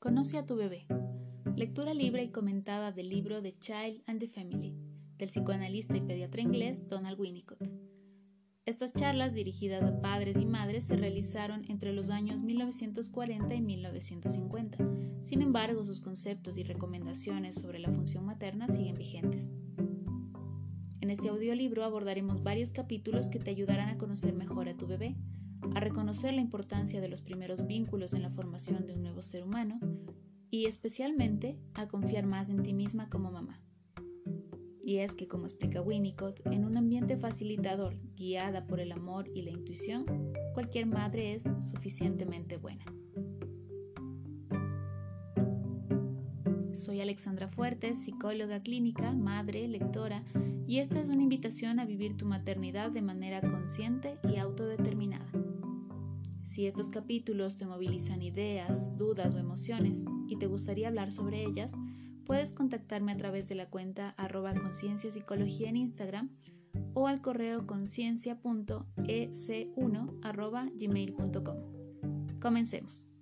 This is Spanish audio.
Conoce a tu bebé. Lectura libre y comentada del libro The Child and the Family, del psicoanalista y pediatra inglés Donald Winnicott. Estas charlas dirigidas a padres y madres se realizaron entre los años 1940 y 1950. Sin embargo, sus conceptos y recomendaciones sobre la función materna siguen vigentes. En este audiolibro abordaremos varios capítulos que te ayudarán a conocer mejor a tu bebé, a reconocer la importancia de los primeros vínculos en la formación de un nuevo ser humano y especialmente a confiar más en ti misma como mamá. Y es que, como explica Winnicott, en un ambiente facilitador, guiada por el amor y la intuición, cualquier madre es suficientemente buena. Soy Alexandra Fuertes, psicóloga clínica, madre, lectora, y esta es una invitación a vivir tu maternidad de manera consciente y autodeterminada. Si estos capítulos te movilizan ideas, dudas o emociones y te gustaría hablar sobre ellas, puedes contactarme a través de la cuenta arroba psicología en Instagram o al correo conciencia.ec1 arroba gmail.com. Comencemos.